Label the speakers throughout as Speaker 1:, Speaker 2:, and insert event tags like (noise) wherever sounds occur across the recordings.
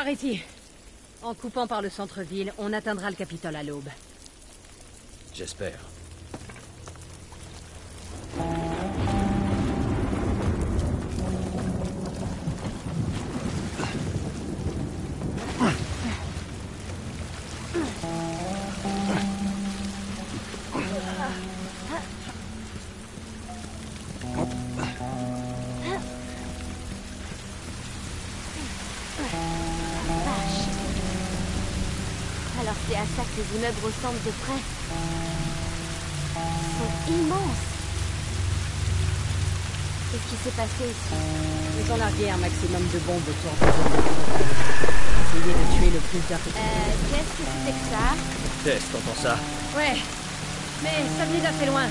Speaker 1: Par ici. En coupant par le centre-ville, on atteindra le Capitole à l'aube.
Speaker 2: J'espère.
Speaker 3: Immeubles ressemblent de près. Ils sont immenses. Qu'est-ce qui s'est passé ici?
Speaker 1: Ils ont largué un maximum de bombes autour de Essayez de tuer le plus d'infectés.
Speaker 3: Euh, qu'est-ce que c'était que ça?
Speaker 2: Tess, t'entends ça?
Speaker 1: Ouais. Mais ça venait d'assez loin.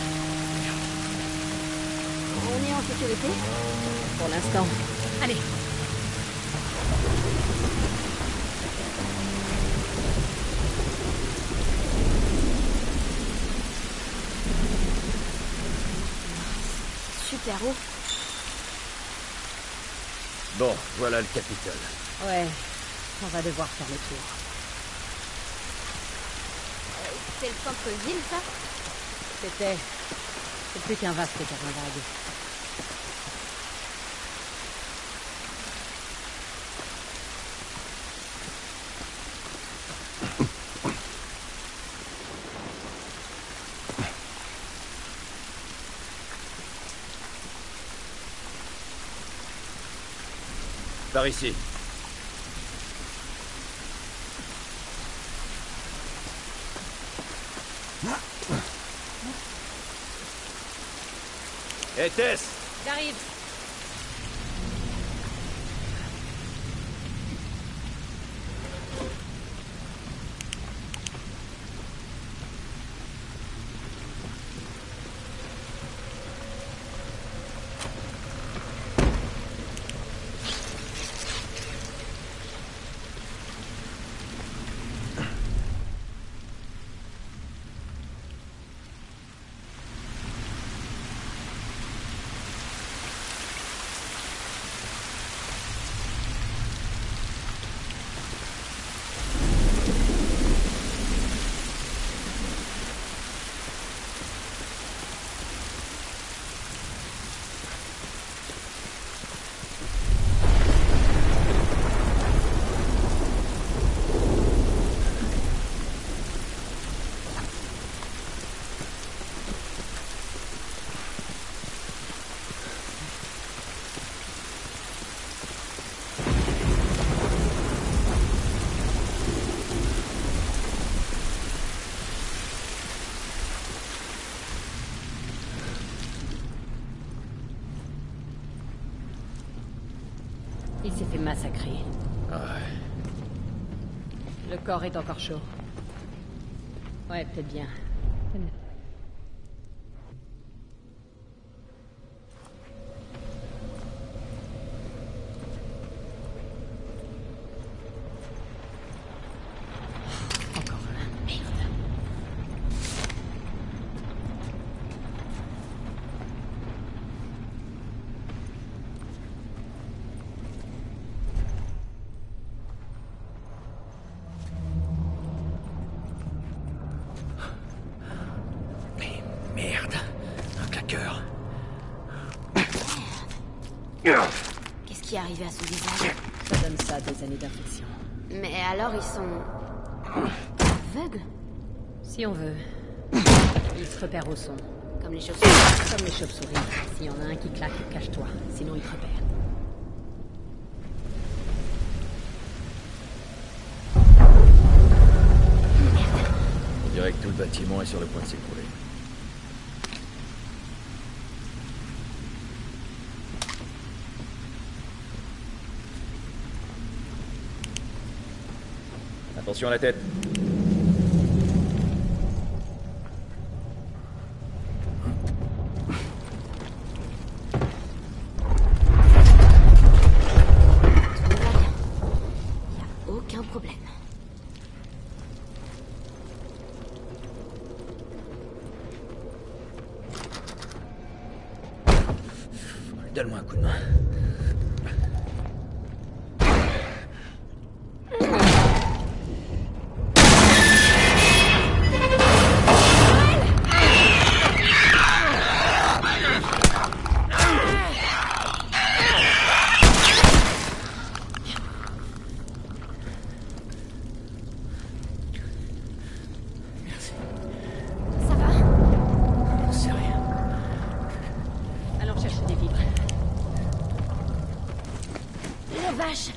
Speaker 3: On est en sécurité?
Speaker 1: Pour l'instant. Allez.
Speaker 2: Bon, voilà le Capitole.
Speaker 1: Ouais. On va devoir faire le tour.
Speaker 3: Euh, c'est le centre-ville, ça?
Speaker 1: C'était. C'est plus qu'un vaste terrain
Speaker 2: Par ici. Hé Tess
Speaker 1: J'arrive.
Speaker 2: Ouais.
Speaker 1: Le corps est encore chaud. Ouais, peut-être bien. Encore un. Merde.
Speaker 2: Mais merde Un claqueur.
Speaker 3: Qu'est-ce qui est arrivé à son visage
Speaker 1: Ça donne ça des années d'infection.
Speaker 3: Mais alors ils sont... aveugles?
Speaker 1: Si on veut. Il se repère au son.
Speaker 3: Comme les chauves-souris.
Speaker 1: Comme les chauves-souris. S'il y en a un qui claque, cache-toi. Sinon, il te repère.
Speaker 2: On dirait que tout le bâtiment est sur le point de s'écrouler. Attention à la tête.
Speaker 3: Tout va bien. Y a aucun problème.
Speaker 2: Donne-moi un coup de main.
Speaker 3: vache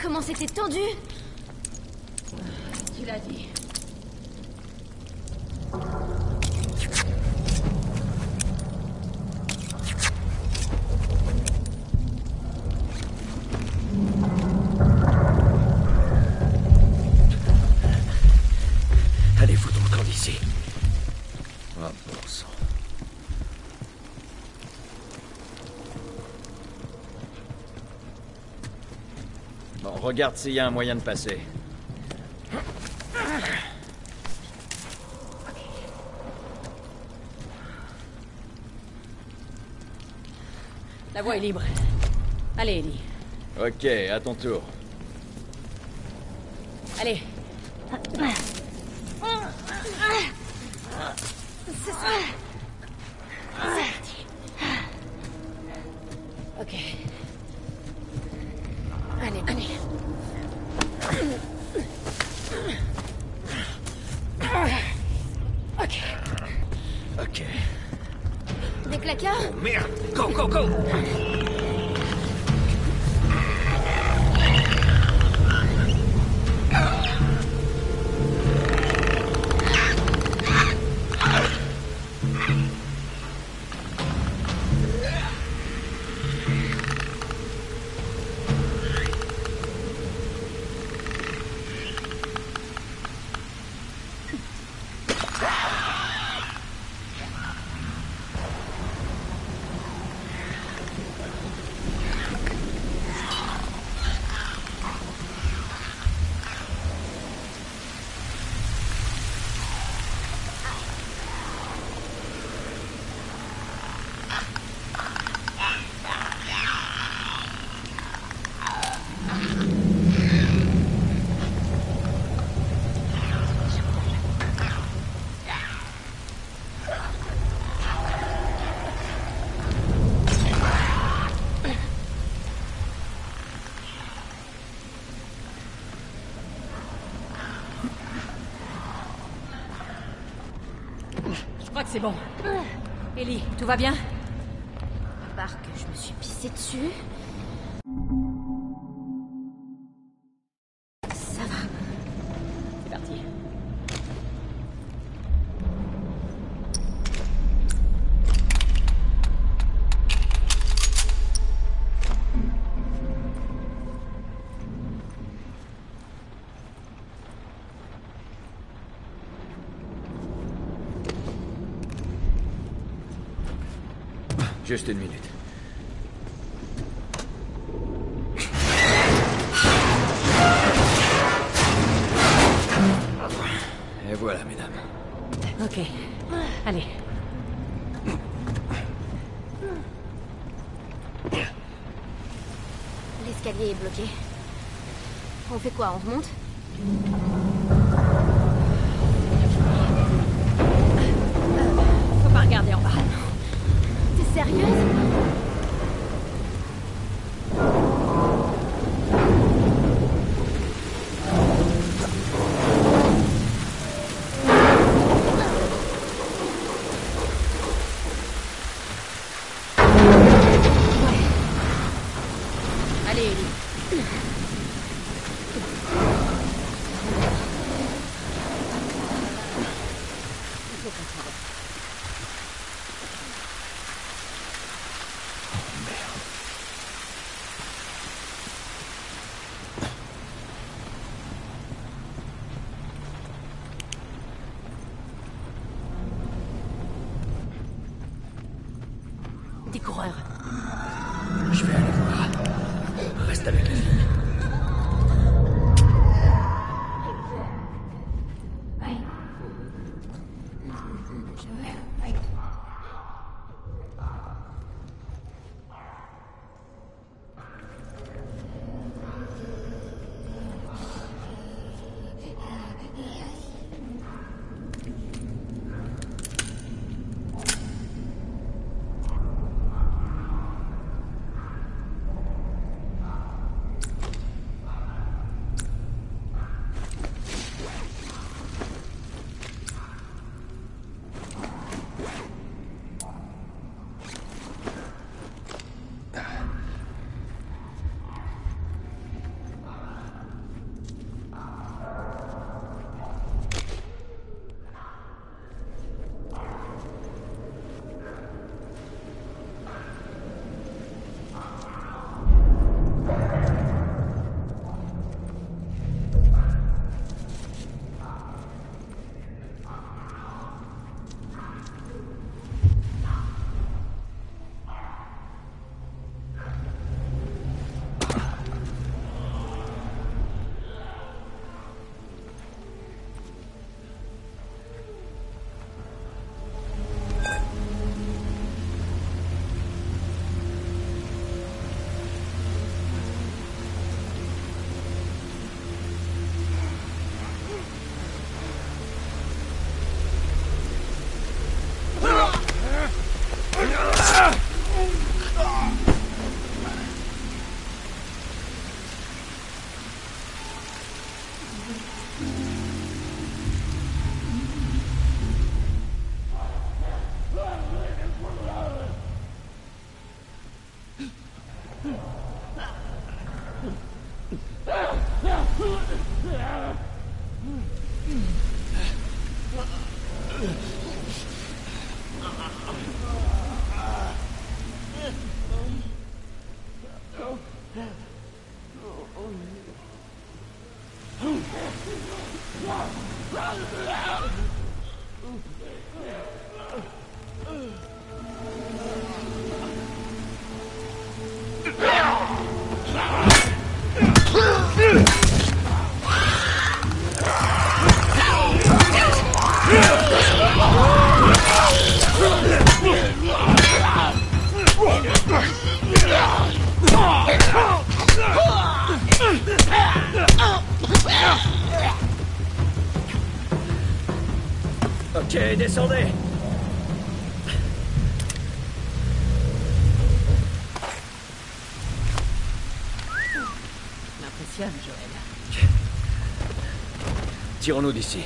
Speaker 3: Comment c'était tendu
Speaker 1: Tu l'as dit.
Speaker 2: Regarde s'il y a un moyen de passer.
Speaker 1: La voie est libre. Allez, Ellie.
Speaker 2: Ok, à ton tour.
Speaker 1: Allez. C'est bon. Ellie, tout va bien?
Speaker 3: À part que je me suis pissé dessus.
Speaker 2: Juste une minute. Et voilà, mesdames.
Speaker 1: Ok. Allez.
Speaker 3: L'escalier est bloqué. On fait quoi On remonte?
Speaker 1: Faut pas regarder en bas.
Speaker 3: Sérieuse
Speaker 1: Allez, Ellie. Il faut qu'on s'arrête.
Speaker 2: Je vais aller voir. Reste avec la fille. Ok, descendez
Speaker 1: M'impressionne, Joël.
Speaker 2: Tirons-nous d'ici.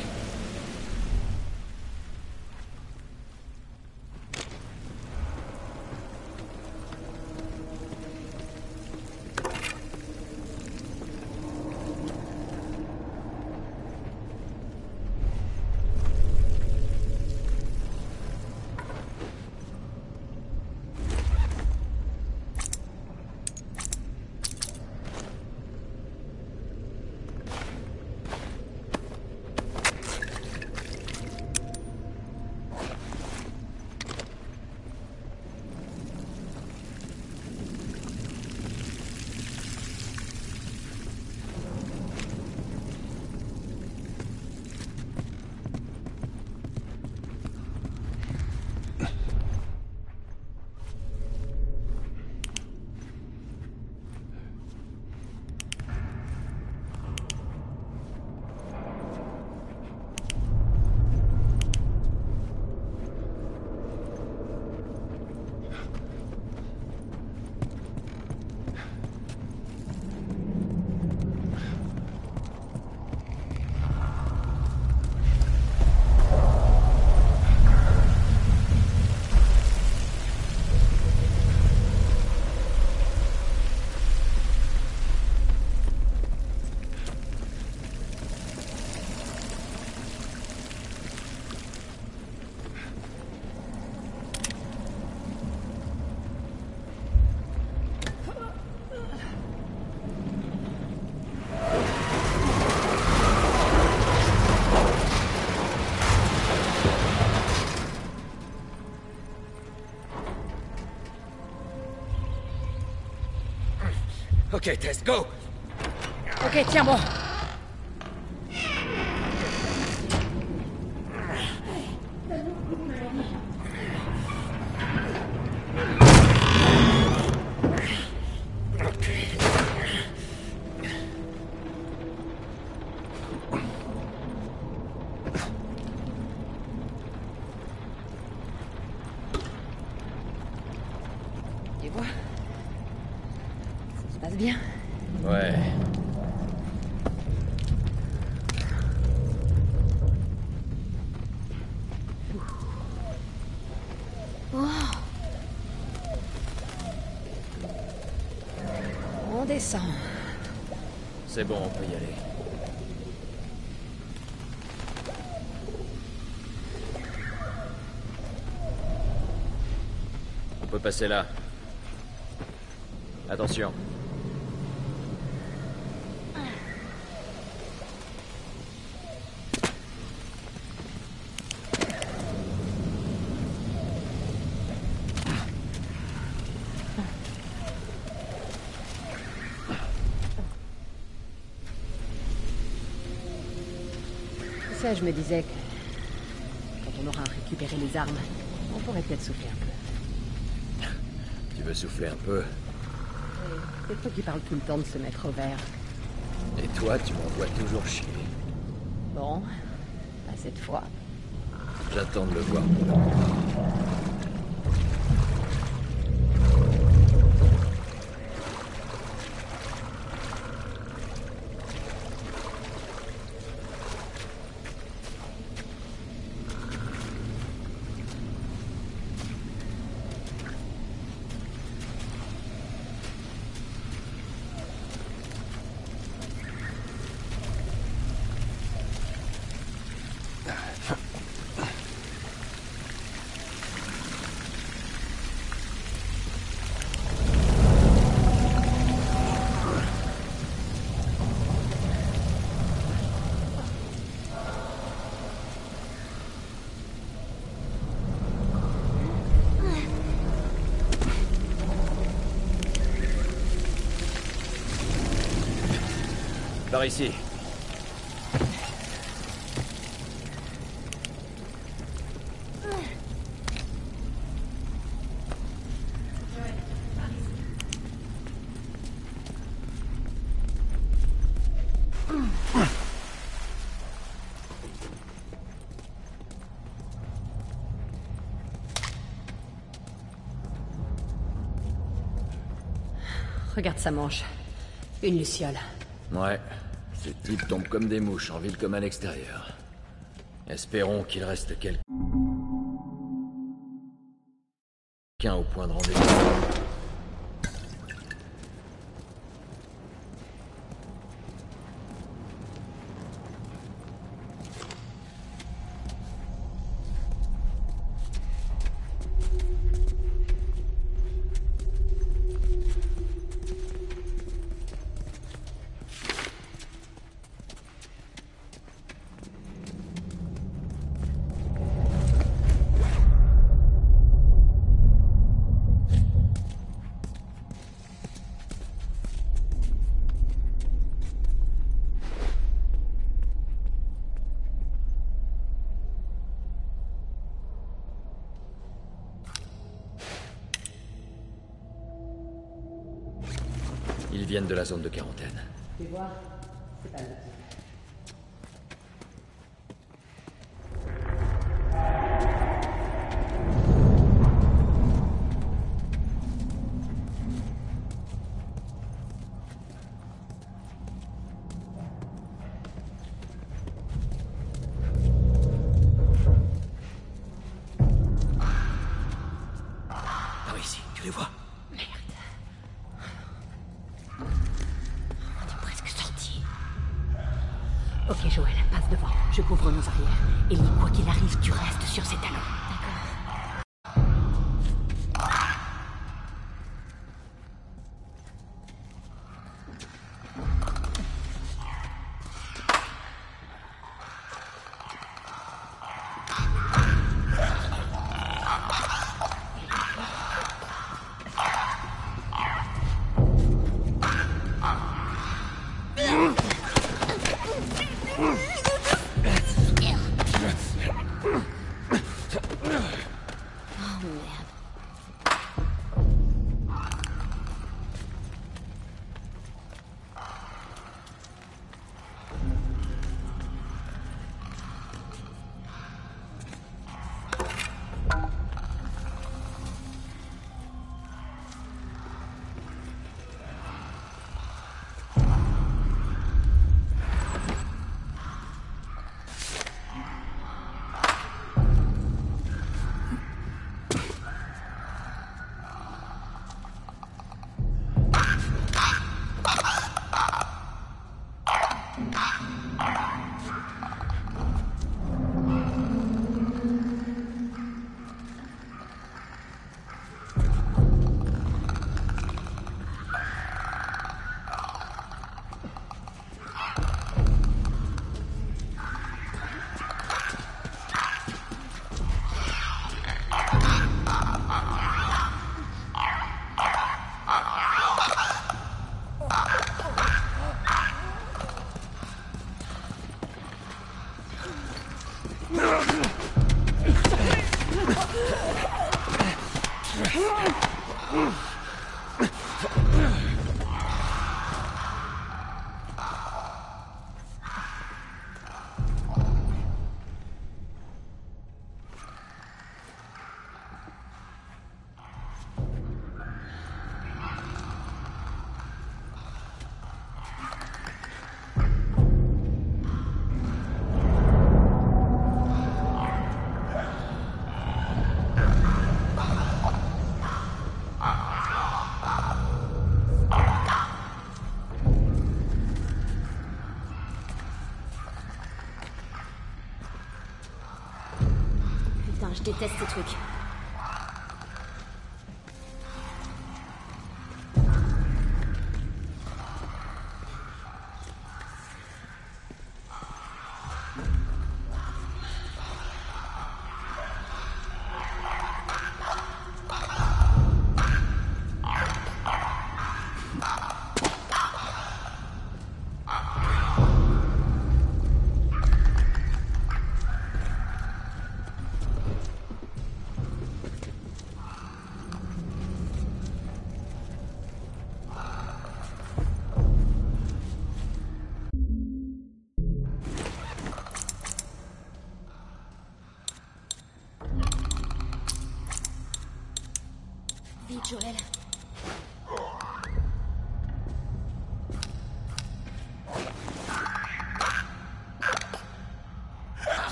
Speaker 2: Ok, Tess, go!
Speaker 1: Ok, tiens bien.
Speaker 2: Ouais.
Speaker 1: On descend.
Speaker 2: C'est bon, on peut y aller. On peut passer là. Attention.
Speaker 1: Je me disais que quand on aura récupéré les armes, on pourrait peut-être souffler un peu. (laughs)
Speaker 2: Tu veux souffler un peu?
Speaker 1: C'est toi qui parles tout le temps de se mettre au vert.
Speaker 2: Et toi, tu m'envoies toujours chier.
Speaker 1: Bon, pas cette fois.
Speaker 2: J'attends de le voir. Par ici.
Speaker 1: Regarde sa manche. Une luciole.
Speaker 2: Ouais. Ces types tombent comme des mouches en ville comme à l'extérieur. Espérons qu'il reste quelqu'un au point de rendez-vous. Viennent de la zone de quarantaine.
Speaker 3: Ugh. Déteste ces trucs.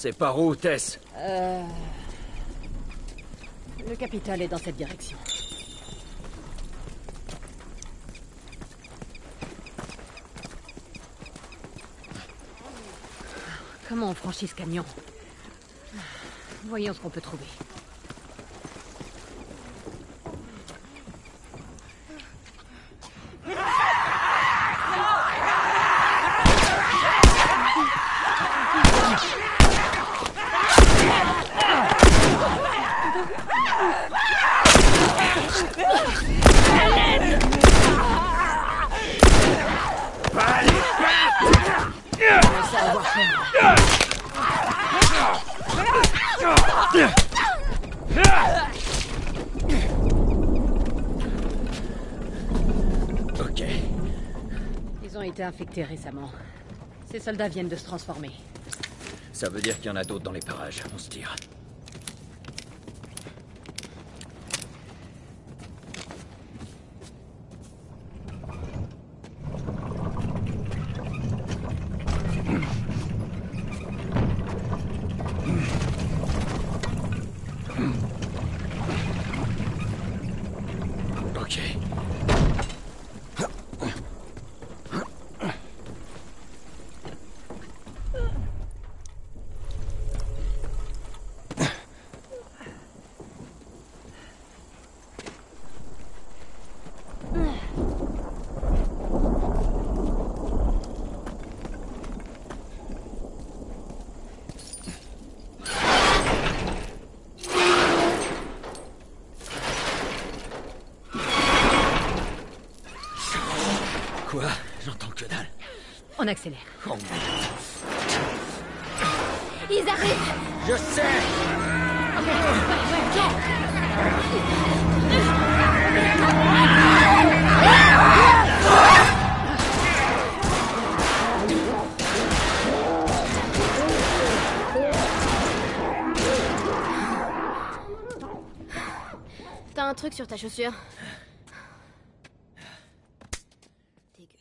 Speaker 2: C'est par où, Tess.
Speaker 1: Le capital est dans cette direction. Comment on franchit ce camion Voyons ce qu'on peut trouver.
Speaker 2: Ok.
Speaker 1: Ils récemment. Ces soldats viennent de se transformer.
Speaker 2: Ça veut dire qu'il y en a d'autres dans les parages. On se tire.
Speaker 1: On accélère.
Speaker 2: Oh.
Speaker 3: Ils arrivent
Speaker 2: Je sais
Speaker 3: T'as un truc sur ta chaussure?